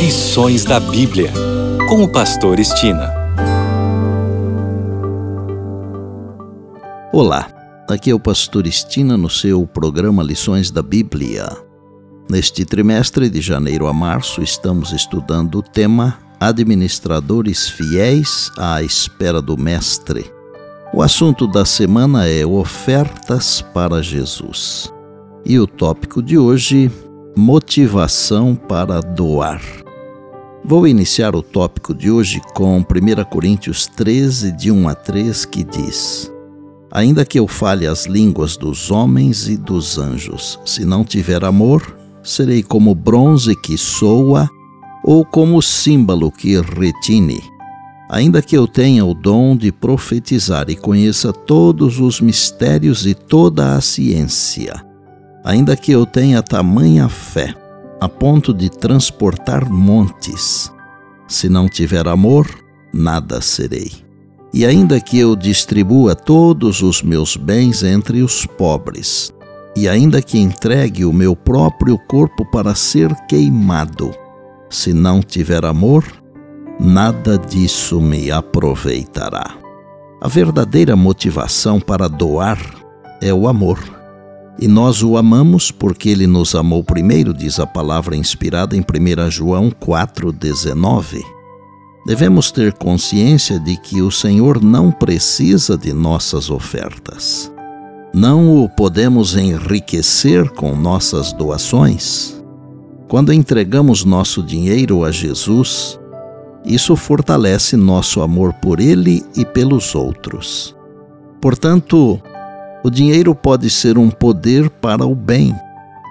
Lições da Bíblia, com o Pastor Estina. Olá, aqui é o Pastor Estina no seu programa Lições da Bíblia. Neste trimestre, de janeiro a março, estamos estudando o tema Administradores Fiéis à Espera do Mestre. O assunto da semana é Ofertas para Jesus. E o tópico de hoje, motivação para doar. Vou iniciar o tópico de hoje com 1 Coríntios 13, de 1 a 3, que diz: Ainda que eu fale as línguas dos homens e dos anjos, se não tiver amor, serei como bronze que soa ou como símbolo que retine. Ainda que eu tenha o dom de profetizar e conheça todos os mistérios e toda a ciência, ainda que eu tenha tamanha fé, a ponto de transportar montes, se não tiver amor, nada serei. E ainda que eu distribua todos os meus bens entre os pobres, e ainda que entregue o meu próprio corpo para ser queimado, se não tiver amor, nada disso me aproveitará. A verdadeira motivação para doar é o amor. E nós o amamos porque ele nos amou primeiro, diz a palavra inspirada em 1 João 4,19. Devemos ter consciência de que o Senhor não precisa de nossas ofertas. Não o podemos enriquecer com nossas doações. Quando entregamos nosso dinheiro a Jesus, isso fortalece nosso amor por Ele e pelos outros. Portanto, o dinheiro pode ser um poder para o bem.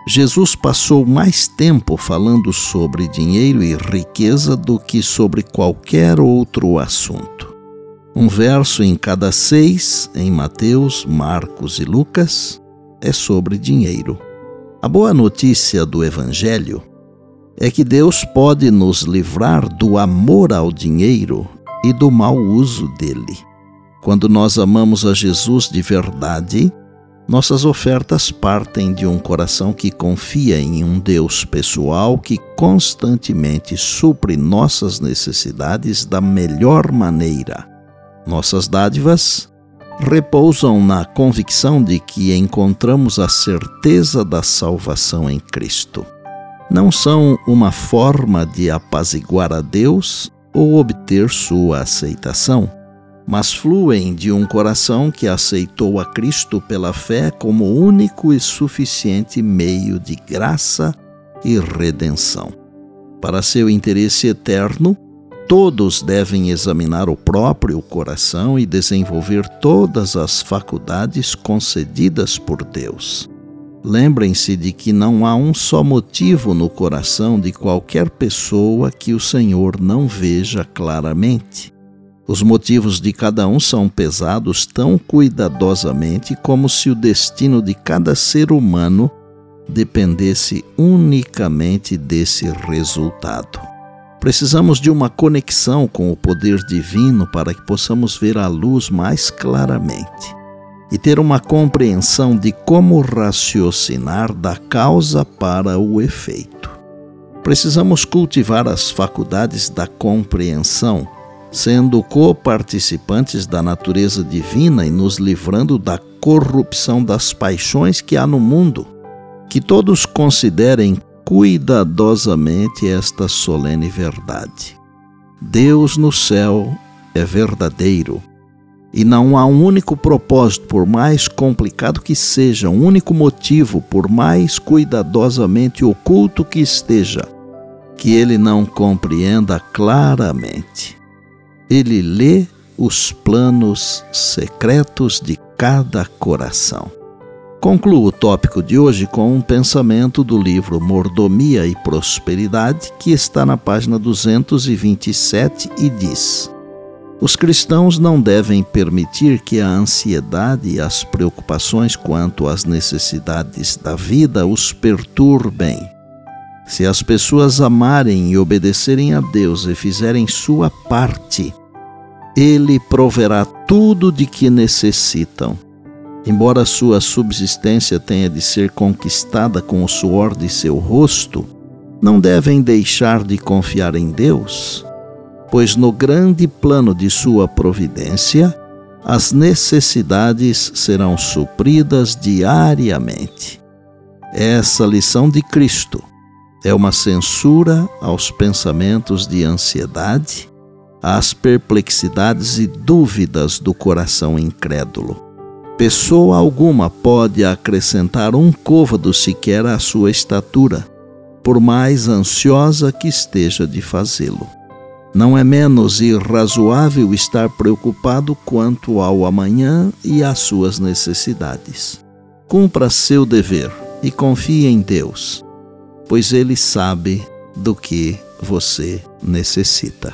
Jesus passou mais tempo falando sobre dinheiro e riqueza do que sobre qualquer outro assunto. Um verso em cada seis, em Mateus, Marcos e Lucas, é sobre dinheiro. A boa notícia do Evangelho é que Deus pode nos livrar do amor ao dinheiro e do mau uso dele. Quando nós amamos a Jesus de verdade, nossas ofertas partem de um coração que confia em um Deus pessoal que constantemente supre nossas necessidades da melhor maneira. Nossas dádivas repousam na convicção de que encontramos a certeza da salvação em Cristo. Não são uma forma de apaziguar a Deus ou obter sua aceitação mas fluem de um coração que aceitou a Cristo pela fé como único e suficiente meio de graça e redenção. Para seu interesse eterno, todos devem examinar o próprio coração e desenvolver todas as faculdades concedidas por Deus. Lembrem-se de que não há um só motivo no coração de qualquer pessoa que o Senhor não veja claramente. Os motivos de cada um são pesados tão cuidadosamente como se o destino de cada ser humano dependesse unicamente desse resultado. Precisamos de uma conexão com o poder divino para que possamos ver a luz mais claramente e ter uma compreensão de como raciocinar da causa para o efeito. Precisamos cultivar as faculdades da compreensão sendo coparticipantes da natureza divina e nos livrando da corrupção das paixões que há no mundo. Que todos considerem cuidadosamente esta solene verdade. Deus no céu é verdadeiro e não há um único propósito, por mais complicado que seja, um único motivo, por mais cuidadosamente oculto que esteja, que ele não compreenda claramente. Ele lê os planos secretos de cada coração. Concluo o tópico de hoje com um pensamento do livro Mordomia e Prosperidade, que está na página 227 e diz: Os cristãos não devem permitir que a ansiedade e as preocupações quanto às necessidades da vida os perturbem. Se as pessoas amarem e obedecerem a Deus e fizerem sua parte, ele proverá tudo de que necessitam. Embora sua subsistência tenha de ser conquistada com o suor de seu rosto, não devem deixar de confiar em Deus, pois no grande plano de Sua providência, as necessidades serão supridas diariamente. Essa lição de Cristo é uma censura aos pensamentos de ansiedade, às perplexidades e dúvidas do coração incrédulo. Pessoa alguma pode acrescentar um côvado sequer à sua estatura, por mais ansiosa que esteja de fazê-lo. Não é menos irrazoável estar preocupado quanto ao amanhã e às suas necessidades. Cumpra seu dever e confie em Deus, pois Ele sabe do que você necessita.